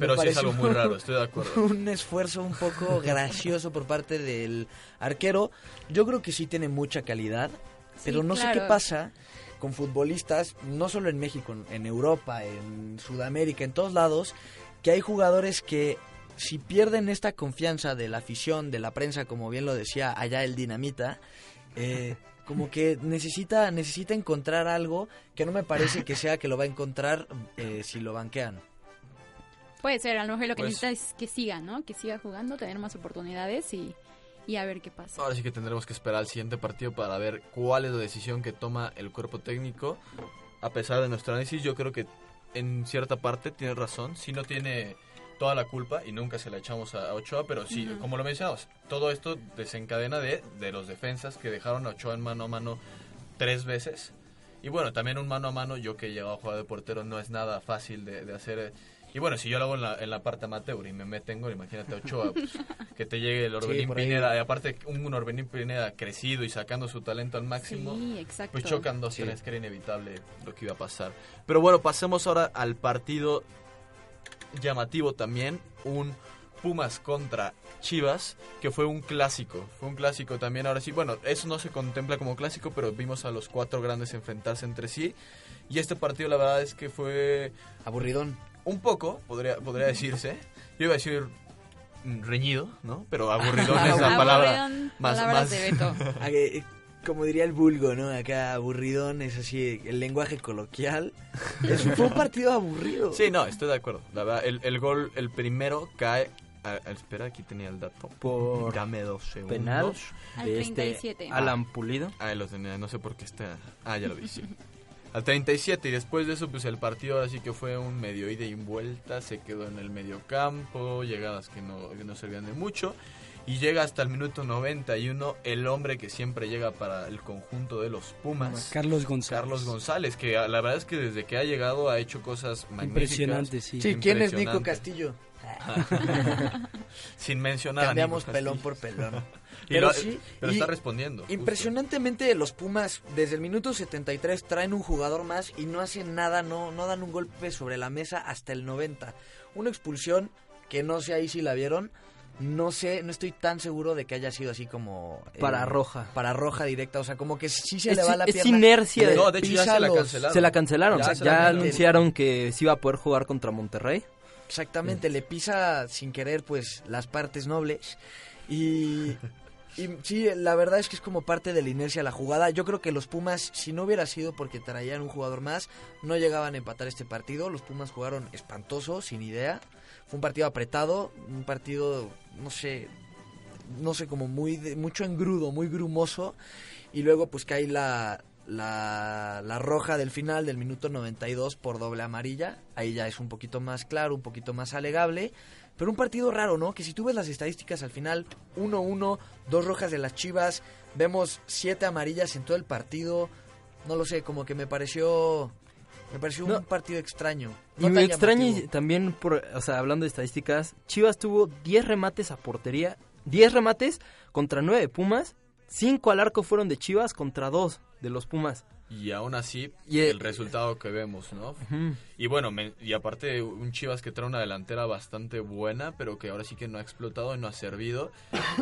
Pero sí es algo muy raro, estoy de acuerdo. Un esfuerzo un poco gracioso por parte del arquero. Yo creo que sí tiene mucha calidad, pero no sé qué pasa con futbolistas, no solo en México, en Europa, en Sudamérica, en todos lados, que hay jugadores que si pierden esta confianza de la afición, de la prensa, como bien lo decía allá el Dinamita, eh, como que necesita, necesita encontrar algo que no me parece que sea que lo va a encontrar eh, si lo banquean. Puede ser, a lo mejor lo que Pues- necesita es que siga, ¿no? Que siga jugando, tener más oportunidades y, y a ver qué pasa. Ahora sí que tendremos que esperar al siguiente partido para ver cuál es la decisión que toma el cuerpo técnico. A pesar de nuestro análisis, yo creo que en cierta parte tiene razón. Si no tiene toda la culpa y nunca se la echamos a Ochoa, pero sí, Ujú. como lo mencionamos, todo esto desencadena de, de los defensas que dejaron a Ochoa en mano a mano tres veces. Y bueno, también un mano a mano, yo que he llegado a jugar de portero, no es nada fácil de, de hacer. Y bueno, si yo lo hago en la, en la parte amateur y me meten gol, imagínate a Ochoa, pues, que te llegue el Orbelín. Pineda, y aparte un Orbelín Pineda crecido y sacando su talento al máximo, Sí, exacto. pues chocan dos, Sí. tres, que era inevitable lo que iba a pasar. Pero bueno, pasemos ahora al partido llamativo también, un Pumas contra Chivas, que fue un clásico, fue un clásico también, ahora sí, bueno, eso no se contempla como clásico, pero vimos a los cuatro grandes enfrentarse entre sí, y este partido la verdad es que fue... Aburridón. Un poco, podría, podría decirse, yo iba a decir reñido, ¿no? Pero aburridón es la palabra Aburridón, más... más de Beto. Ah, que, Como diría el vulgo, ¿no? Acá aburridón es así, el lenguaje coloquial. Es, fue un partido aburrido. Sí, no, estoy de acuerdo. La verdad, el, el gol, el primero cae. a- a- espera, aquí tenía el dato. Por Dame dos segundos. penal Al de este 37. Alan Pulido. Ah, lo tenía, no sé por qué está. Ah, ya lo vi, sí. Al 37 y después de eso pues el partido así que fue un medio ida y vuelta, se quedó en el medio campo, llegadas que no, que no servían de mucho y llega hasta el minuto 91 el hombre que siempre llega para el conjunto de los Pumas. Carlos González. Carlos González, que la verdad es que desde que ha llegado ha hecho cosas magníficas. Impresionante, sí. Sí, ¿quién es Nico. Castillo? Sin mencionar Cambiamos pelón por pelón. Pero lo- sí, pero y está respondiendo. justo. Impresionantemente los Pumas desde el minuto 73 traen un jugador más y no hacen nada, no, no dan un golpe sobre la mesa hasta el 90. Una expulsión que no sé ahí si la vieron, no sé, no estoy tan seguro de que haya sido así como... eh, Para roja. Para roja directa, o sea, como que sí se Es, le va la es pierna. inercia. le No, de hecho ya se la cancelaron. Se la cancelaron. Ya Ya, se la cancelaron. anunciaron que se iba a poder jugar contra Monterrey. Exactamente, le pisa sin querer pues las partes nobles y, y sí, la verdad es que es como parte de la inercia la jugada. Yo creo que los Pumas, si no hubiera sido porque traían un jugador más, no llegaban a empatar este partido. Los Pumas jugaron espantoso, sin idea. Fue un partido apretado, un partido, no sé, no sé, como muy de- mucho engrudo, muy grumoso. Y luego pues cae la, la, la roja del final del minuto 92 por doble amarilla. Ahí ya es un poquito más claro, un poquito más alegable. Pero un partido raro, ¿no? Que si tú ves las estadísticas al final, 1-1, dos rojas de las Chivas, vemos siete amarillas en todo el partido. No lo sé, como que me pareció... Me pareció No. un partido extraño. Y me extraña también, por, o sea, hablando de estadísticas, Chivas tuvo 10 remates a portería, 10 remates contra 9 de Pumas, 5 al arco fueron de Chivas contra 2 de los Pumas. Y aún así Y, eh, el resultado que vemos, ¿no? Y bueno, me- y aparte un Chivas que trae una delantera bastante buena, pero que ahora sí que no ha explotado y no ha servido.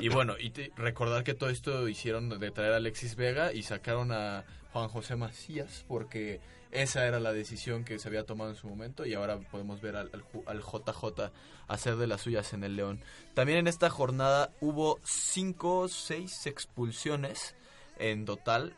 Y bueno, y te- recordar que todo esto hicieron de traer a Alexis Vega y sacaron a Juan José Macías porque esa era la decisión que se había tomado en su momento y ahora podemos ver al, al al JJ hacer de las suyas en el León. También en esta jornada hubo cinco, seis expulsiones en total.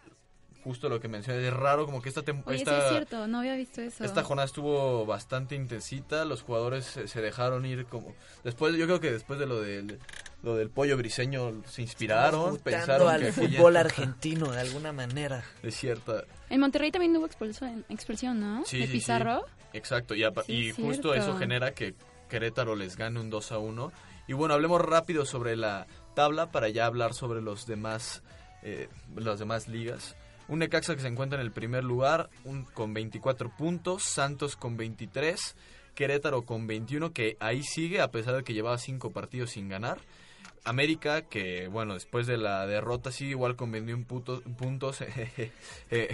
Justo lo que mencioné, es raro como que esta tem- Oye, sí esta- es cierto, no había visto eso. esta jornada estuvo bastante intensita, los jugadores se, se dejaron ir como después yo creo que después de lo del lo del pollo briseño se inspiraron, pensaron al que fútbol argentino de alguna manera. es cierta. En Monterrey también hubo expulsión, expulsión ¿no? Sí, de sí, Pizarro. sí. Exacto, y, y justo cierto. eso genera que Querétaro les gane un 2 a 1. Y bueno, hablemos rápido sobre la tabla para ya hablar sobre los demás eh, las demás ligas. Un Necaxa que se encuentra en el primer lugar con 24 puntos, Santos con 23, Querétaro con 21, que ahí sigue a pesar de que llevaba 5 partidos sin ganar. América, que bueno, después de la derrota sigue igual con 21 puto- puntos, eh,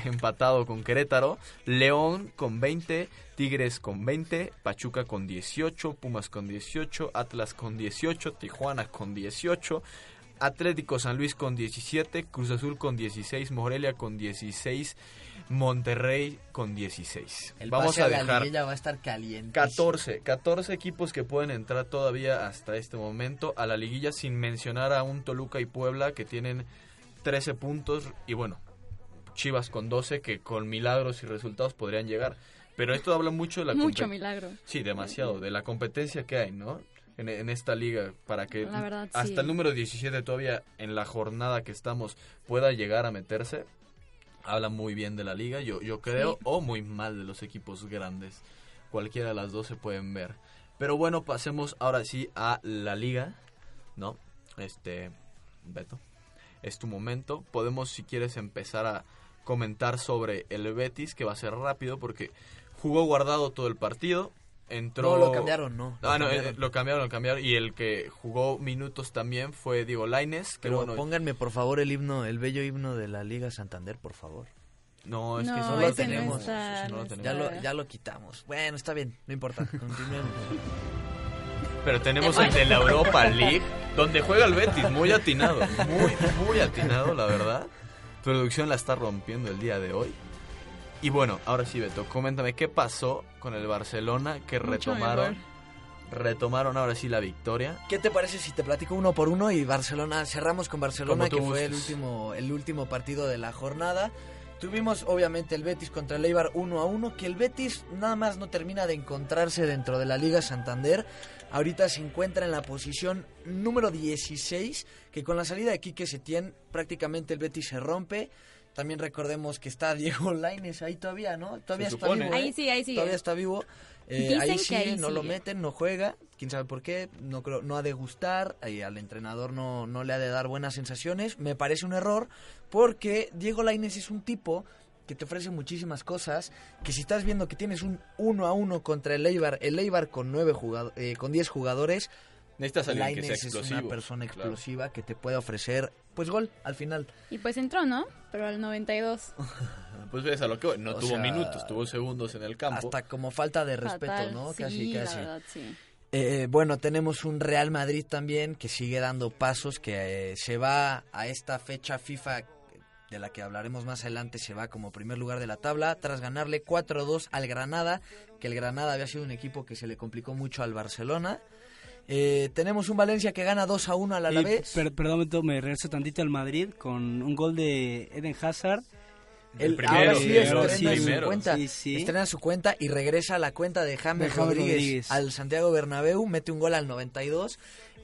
empatado con Querétaro. León con 20, Tigres con 20, Pachuca con 18, Pumas con 18, Atlas con 18, Tijuana con 18. Atlético San Luis con 17, Cruz Azul con 16, Morelia con 16, Monterrey con 16. El Vamos pase a la dejar liguilla va a estar caliente. 14, 14 equipos que pueden entrar todavía hasta este momento a la liguilla sin mencionar a un Toluca y Puebla que tienen 13 puntos y bueno, Chivas con 12 que con milagros y resultados podrían llegar. Pero esto habla mucho de la Mucho milagro. Sí, demasiado, de la competencia que hay, ¿no? En, en esta liga para que verdad, hasta sí. el número 17 todavía en la jornada que estamos pueda llegar a meterse. Habla muy bien de la liga, yo, yo creo, Sí. o muy mal de los equipos grandes. Cualquiera de las dos se pueden ver. Pero bueno, pasemos ahora sí a la liga, ¿no? Este, Beto, es tu momento. Podemos, si quieres, empezar a comentar sobre el Betis, que va a ser rápido porque jugó guardado todo el partido. Entró... No, lo cambiaron, no. Lo Ah, no, eh, cambiaron. lo cambiaron, lo cambiaron. Y el que jugó minutos también fue Diego Laines. Que Pero bueno, pónganme por favor el himno, el bello himno de la Liga Santander, por favor. No, es que No, eso No no lo lo no tenemos. está, eso no lo no tenemos. Ya lo, ya lo quitamos. Bueno, está bien, no importa. Continuemos. Pero tenemos el de la Europa League, donde juega el Betis, muy atinado, muy, muy atinado, la verdad. Producción la está rompiendo el día de hoy. Y bueno, ahora sí, Beto, coméntame qué pasó con el Barcelona que Mucho retomaron, retomaron ahora sí la victoria. ¿Qué te parece si te platico uno por uno y Barcelona cerramos con Barcelona que fue el último el último partido de la jornada? Tuvimos obviamente el Betis contra el Eibar 1 a 1, que el Betis nada más no termina de encontrarse dentro de la Liga Santander. Ahorita se encuentra en la posición número 16, que con la salida de Quique Setién prácticamente el Betis se rompe. También recordemos que está Diego Laines ahí todavía, ¿no? Todavía está vivo. ¿eh? Ahí sí, ahí sigue. Todavía está vivo. Eh, Dicen ahí sigue, ahí no lo meten, no juega. Quién sabe por qué. No creo, no ha de gustar. Y al entrenador no, no le ha de dar buenas sensaciones. Me parece un error porque Diego Lainez es un tipo que te ofrece muchísimas cosas. Que si estás viendo que tienes un uno a uno contra el Eibar, el Eibar con nueve jugado- eh, con 10 jugadores. Necesitas alguien que sea Lainez es explosivo. una persona claro. explosiva que te puede ofrecer, pues gol al final. Y pues entró, ¿no? Pero al 92. Pues ves a lo que voy, no O tuvo sea, minutos, tuvo segundos en el campo. Hasta como falta de respeto, Fatal. ¿no? Sí, casi, la casi. verdad, sí. Eh, bueno, tenemos un Real Madrid también que sigue dando pasos, que eh, se va a esta fecha FIFA de la que hablaremos más adelante, se va como primer lugar de la tabla tras ganarle 4-2 al Granada, que el Granada había sido un equipo que se le complicó mucho al Barcelona. Eh, tenemos un Valencia que gana 2-1 al Y, Alavés. per- perdón, me regreso tantito al Madrid con un gol de Eden Hazard. El El- primero, ahora sí el estrena su primero. cuenta, Sí, sí. estrena su cuenta y regresa a la cuenta de James, De James Rodríguez, Rodríguez. al Santiago Bernabéu, mete un gol al 92.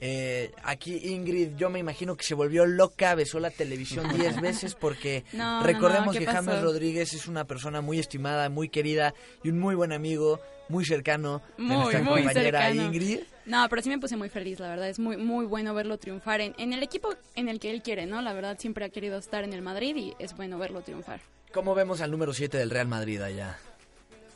Eh, aquí Ingrid, yo me imagino que se volvió loca, besó la televisión 10 veces porque No, recordemos no, ¿qué que pasó? James Rodríguez es una persona muy estimada, muy querida y un muy buen amigo, muy cercano de Muy, nuestra muy compañera cercano. Ingrid. No, pero sí me puse muy feliz, la verdad. Es muy, muy bueno verlo triunfar en, en el equipo en el que él quiere, ¿no? La verdad, siempre ha querido estar en el Madrid y es bueno verlo triunfar. ¿Cómo vemos al número 7 del Real Madrid allá?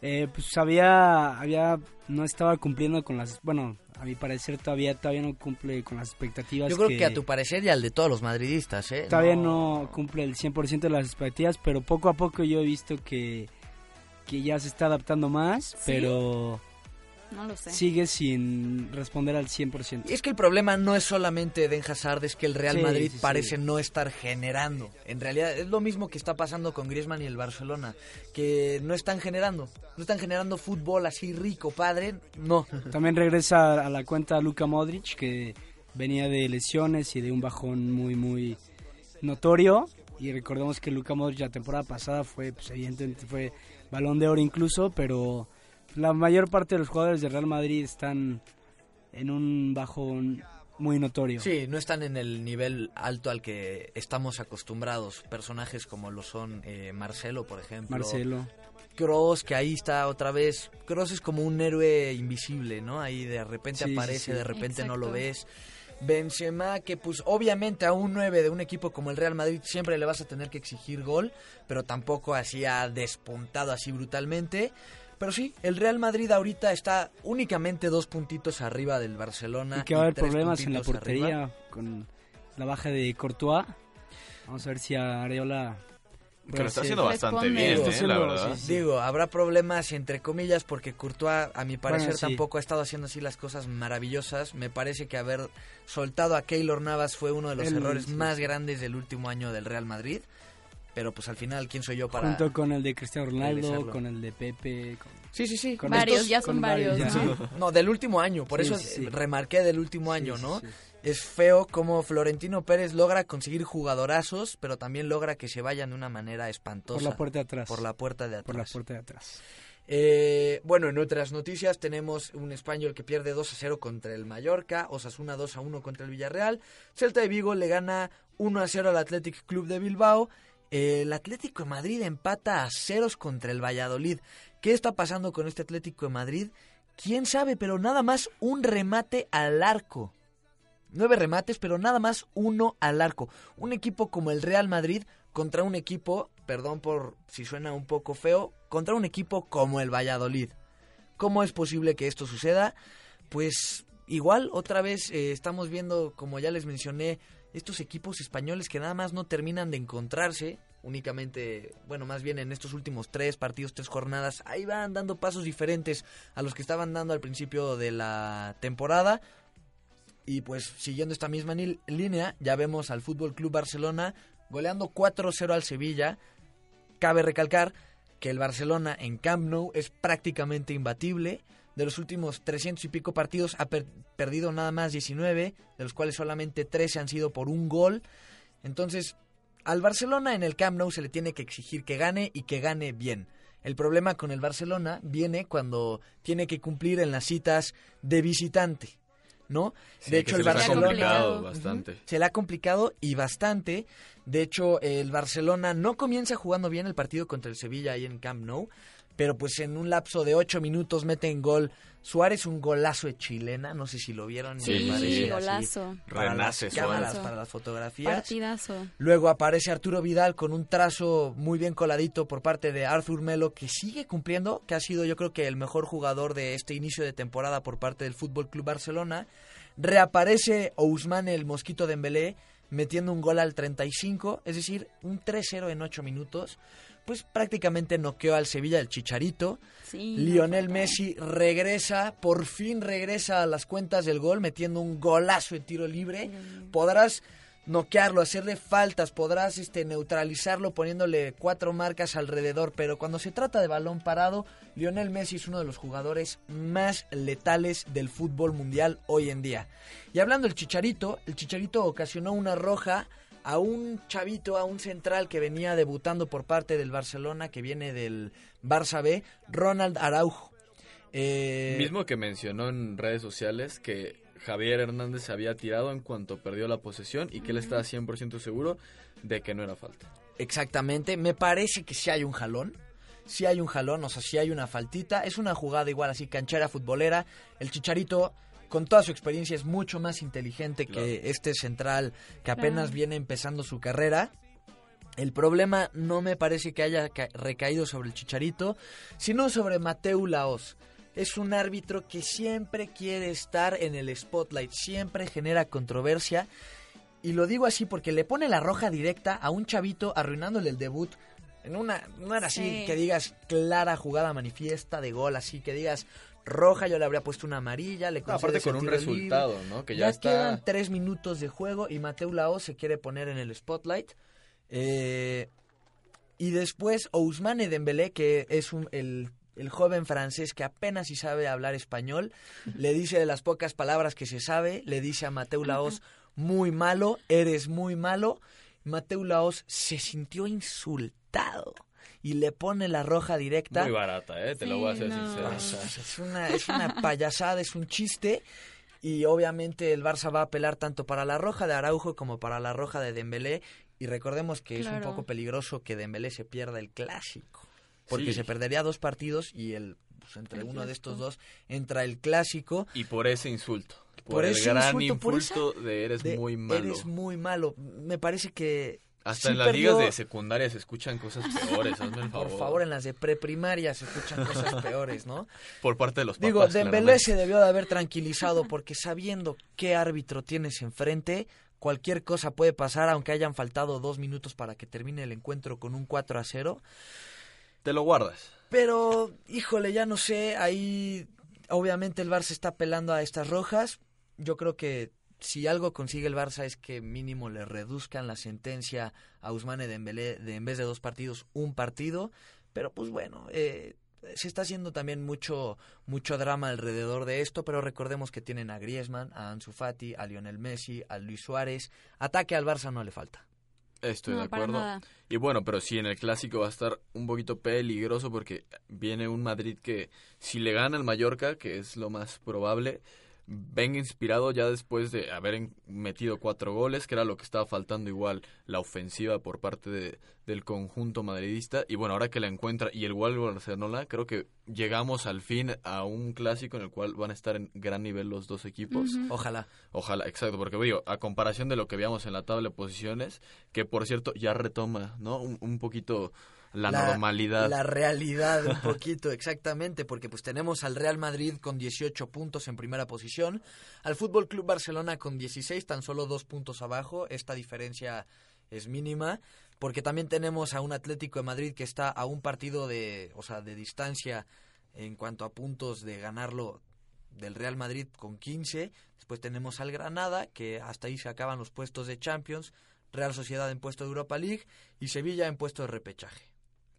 Eh, pues había, había, no estaba cumpliendo con las, bueno, a mi parecer todavía, todavía no cumple con las expectativas. Yo creo que, a tu parecer y al de todos los madridistas, ¿eh? Todavía no, cumple el 100% de las expectativas, pero poco a poco yo he visto que, que ya se está adaptando más, pero No lo sé. sigue sin responder al 100%. Y es que el problema no es solamente Eden Hazard, es que el Real Sí, Madrid sí, sí. parece no estar generando. En realidad es lo mismo que está pasando con Griezmann y el Barcelona, que no están generando, no están generando fútbol así rico, padre, no. También regresa a la cuenta Luka Modric, que venía de lesiones y de un bajón muy, muy notorio. Y recordemos que Luka Modric la temporada pasada fue, pues evidentemente fue balón de oro incluso, pero la mayor parte de los jugadores del Real Madrid están en un bajón muy notorio. Sí, no están en el nivel alto al que estamos acostumbrados. Personajes como lo son eh, Marcelo, por ejemplo. Marcelo. Kroos, que ahí está otra vez. Kroos es como un héroe invisible, ¿no? Ahí de repente Sí, aparece, sí. de repente no lo ves. Benzema, que pues obviamente a un 9 de un equipo como el Real Madrid siempre le vas a tener que exigir gol, pero tampoco así ha despuntado así brutalmente. Pero sí, el Real Madrid ahorita está únicamente dos puntitos arriba del Barcelona. Y que va a haber problemas en la portería arriba. con la baja de Courtois. Vamos a ver si Areola... Que lo está haciendo bastante Responde. bien, eh, la verdad. sí, sí. Digo, habrá problemas entre comillas porque Courtois, a mi parecer, sí. tampoco ha estado haciendo así las cosas maravillosas. Me parece que haber soltado a Keylor Navas fue uno de los El- errores sí, más grandes del último año del Real Madrid. Pero pues al final, ¿quién soy yo para...? Junto con el de Cristiano Ronaldo, realizarlo? con el de Pepe. con- Sí, sí, sí. con Varios, estos- ya son con varios, ya. ¿no? No, del último año, por Sí, eso sí, remarqué del último año, ¿no? sí, sí. Es feo como Florentino Pérez logra conseguir jugadorazos, pero también logra que se vayan de una manera espantosa. Por la puerta de atrás. Por la puerta de atrás. Por la puerta de atrás. Eh, bueno, en otras noticias tenemos un español que pierde 2 a 0 contra el Mallorca, Osasuna 2 a 1 contra el Villarreal, Celta de Vigo le gana 1 a 0 al Athletic Club de Bilbao, el Atlético de Madrid empata a ceros contra el Valladolid. ¿Qué está pasando con este Atlético de Madrid? ¿Quién sabe? Pero nada más un remate al arco. Nueve remates, pero nada más uno al arco. Un equipo como el Real Madrid contra un equipo, perdón por si suena un poco feo, contra un equipo como el Valladolid. ¿Cómo es posible que esto suceda? Pues igual otra vez eh, estamos viendo, como ya les mencioné, estos equipos españoles que nada más no terminan de encontrarse. Únicamente, bueno, más bien en estos últimos tres partidos, tres jornadas, ahí van dando pasos diferentes a los que estaban dando al principio de la temporada. Y pues siguiendo esta misma línea, ya vemos al Fútbol Club Barcelona goleando 4-0 al Sevilla. Cabe recalcar que el Barcelona en Camp Nou es prácticamente imbatible. De los últimos 300 y pico partidos ha per- perdido nada más 19, de los cuales solamente 13 han sido por un gol. Entonces, al Barcelona en el Camp Nou se le tiene que exigir que gane y que gane bien. El problema con el Barcelona viene cuando tiene que cumplir en las citas de visitante, ¿no? Sí, de hecho, se el les ha Barcelona complicado bastante. se le ha complicado y bastante. De hecho, el Barcelona no comienza jugando bien el partido contra el Sevilla ahí en Camp Nou, pero pues en un lapso de ocho minutos mete en gol Suárez un golazo de chilena, no sé si lo vieron. Sí, me parece así, Golazo. Para Renace las Suárez. cámaras, para las fotografías. Partidazo. Luego aparece Arturo Vidal con un trazo muy bien coladito por parte de Arthur Melo, que sigue cumpliendo, que ha sido yo creo que el mejor jugador de este inicio de temporada por parte del Fútbol Club Barcelona. Reaparece Ousmane el Mosquito Dembélé metiendo un gol al 35, es decir, un 3-0 en 8 minutos. Pues prácticamente noqueó al Sevilla el Chicharito. Sí, Lionel Messi regresa, por fin regresa a las cuentas del gol, metiendo un golazo de tiro libre. Podrás noquearlo, hacerle faltas, podrás este, neutralizarlo poniéndole cuatro marcas alrededor, pero cuando se trata de balón parado, Lionel Messi es uno de los jugadores más letales del fútbol mundial hoy en día. Y hablando del Chicharito, el Chicharito ocasionó una roja a un chavito, a un central que venía debutando por parte del Barcelona, que viene del Barça B, Ronald Araujo. Eh, Mismo que mencionó en redes sociales que Javier Hernández se había tirado en cuanto perdió la posesión y que él estaba 100% seguro de que no era falta. Exactamente, me parece que sí hay un jalón. Sí hay un jalón, o sea, sí hay una faltita. Es una jugada igual así, canchera futbolera. El Chicharito, con toda su experiencia, es mucho más inteligente que este central que apenas Claro. viene empezando su carrera. El problema no me parece que haya ca- recaído sobre el Chicharito, sino sobre Mateu Laos. Es un árbitro que siempre quiere estar en el spotlight, siempre genera controversia. Y lo digo así porque le pone la roja directa a un chavito arruinándole el debut. En una, no era así Sí. que digas clara jugada manifiesta de gol, así que digas roja, yo le habría puesto una amarilla, le No, aparte con un libre. resultado, ¿no? Que ya ya está- quedan tres minutos de juego y Mateu Laos se quiere poner en el spotlight. Eh, y después Ousmane Dembélé, que es un- el, el joven francés que apenas si sabe hablar español, le dice de las pocas palabras que se sabe, le dice a Mateu Laos, muy malo, eres muy malo. Mateu Laos se sintió insultado y le pone la roja directa. Muy barata, ¿eh? Te lo voy a no. sincero. Es, es una, es una payasada, es un chiste. Y obviamente el Barça va a apelar tanto para la roja de Araujo como para la roja de Dembélé. Y recordemos que es un poco peligroso que Dembélé se pierda el clásico. Porque Sí. se perdería dos partidos y el, pues, entre El uno de estos dos entra el clásico. Y por ese insulto. Por, Por el ese gran insulto, por de eres de muy malo. Eres muy malo. Me parece que... Hasta sí en las perdió- ligas de secundaria se escuchan cosas peores, hazme el favor. Por favor, en las de preprimaria se escuchan cosas peores, ¿no? Por parte de los papás, Digo, Dembélé se debió de haber tranquilizado porque sabiendo qué árbitro tienes enfrente, cualquier cosa puede pasar, aunque hayan faltado dos minutos para que termine el encuentro con un 4 a 0. Te lo guardas. Pero, híjole, ya no sé, ahí obviamente el Barça está apelando a estas rojas. Yo creo que si algo consigue el Barça es que mínimo le reduzcan la sentencia a Ousmane Dembélé de en vez de dos partidos, un partido. Pero pues bueno, eh, se está haciendo también mucho mucho drama alrededor de esto, pero recordemos que tienen a Griezmann, a Ansu Fati, a Lionel Messi, a Luis Suárez. Ataque al Barça no le falta. Estoy No, de acuerdo. Y bueno, pero sí, en el clásico va a estar un poquito peligroso porque viene un Madrid que si le gana el Mallorca, que es lo más probable, venga inspirado ya después de haber en- metido cuatro goles, que era lo que estaba faltando igual la ofensiva por parte de- del conjunto madridista. Y bueno, ahora que la encuentra y el gol de Barcelona, creo que llegamos al fin a un clásico en el cual van a estar en gran nivel los dos equipos. Ojalá. Ojalá, exacto, porque digo, a comparación de lo que veíamos en la tabla de posiciones, que por cierto ya retoma, ¿no? Un, un poquito la, normalidad. La realidad un poquito, exactamente, porque pues tenemos al Real Madrid con 18 puntos en primera posición, al Fútbol Club Barcelona con 16, tan solo dos puntos abajo, esta diferencia es mínima, porque también tenemos a un Atlético de Madrid que está a un partido de, o sea, de distancia en cuanto a puntos de ganarlo del Real Madrid con 15, después tenemos al Granada, que hasta ahí se acaban los puestos de Champions, Real Sociedad en puesto de Europa League y Sevilla en puesto de repechaje.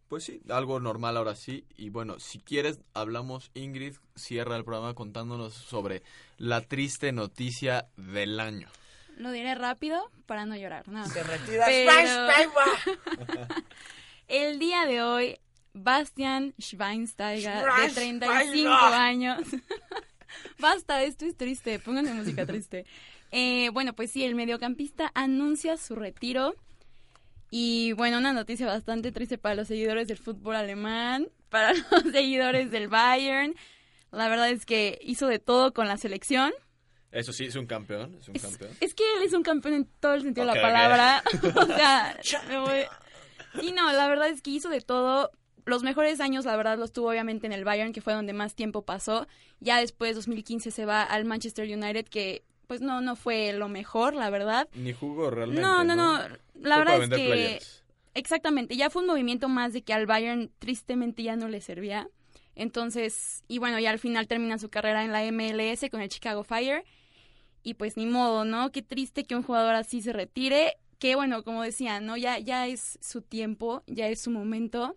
Pues sí, algo normal ahora sí. Y bueno, si quieres, hablamos, Ingrid cierra el programa contándonos sobre la triste noticia del año. Lo diré rápido para no llorar. No. Se retira Pero- Schweinsteiger. El día de hoy, Bastian Schweinsteiger, de Schweinsteiger. 35 años. Basta, esto es triste. Pónganme música triste. Eh, bueno, pues sí, el mediocampista anuncia su retiro. Y bueno, una noticia bastante triste para los seguidores del fútbol alemán, para los seguidores del Bayern. La verdad es que hizo de todo con la selección. Eso sí, es un campeón, es un campeón. Es que él es un campeón en todo el sentido de la palabra. o sea, me voy- Sí, no, la verdad es que hizo de todo. Los mejores años, la verdad, los tuvo obviamente en el Bayern, que fue donde más tiempo pasó. Ya después, 2015, se va al Manchester United, que pues no, no fue lo mejor, la verdad. Ni jugó realmente. No, no, no. Fue La verdad es que... Exactamente, ya fue un movimiento más de que al Bayern tristemente ya no le servía. Entonces, y bueno, ya al final termina su carrera en la MLS con el Chicago Fire. Y pues ni modo, ¿no? Qué triste que un jugador así se retire. Que bueno, como decía, ¿no? Ya, ya es su tiempo, ya es su momento.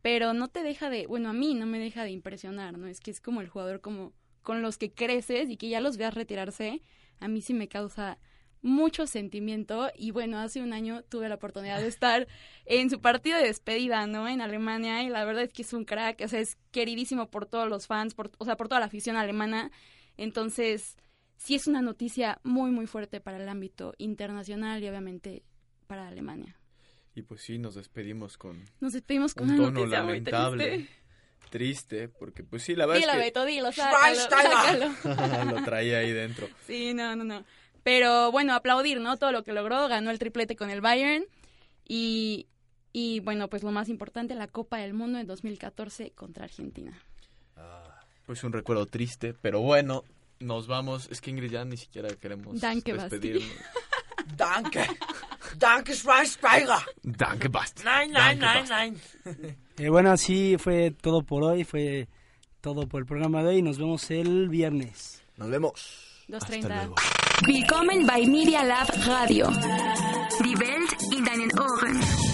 Pero no te deja de, bueno, a mí no me deja de impresionar, ¿no? Es que es como el jugador como con los que creces y que ya los veas retirarse. A mí sí me causa mucho sentimiento y bueno, hace un año tuve la oportunidad de estar en su partido de despedida, ¿no? En Alemania y la verdad es que es un crack, o sea, es queridísimo por todos los fans, por, o sea, por toda la afición alemana. Entonces, sí es una noticia muy, muy fuerte para el ámbito internacional y obviamente para Alemania. Y pues sí, nos despedimos con Nos despedimos con un tono muy lamentable. Triste. Porque pues sí, la verdad Dilo, es que... Beto, dilo, sácalo, sácalo. Lo traía ahí dentro. Sí, no, no, no. Pero bueno, aplaudir, ¿no? Todo lo que logró, ganó el triplete con el Bayern y Y bueno, pues lo más importante, la Copa del Mundo en 2014 contra Argentina. Pues un recuerdo triste, pero bueno, nos vamos. Es que Ingrid ya ni siquiera queremos Danke, despedirnos. Danke. Danke, Schweinsteiger. Danke, Basti. Nein, nein, nein, nein. Eh, bueno, así fue todo por hoy, fue todo por el programa de hoy. Nos vemos el viernes. Nos vemos. 2.30. Willkommen bei Media Lab Radio. Die Welt in deinen Ohren.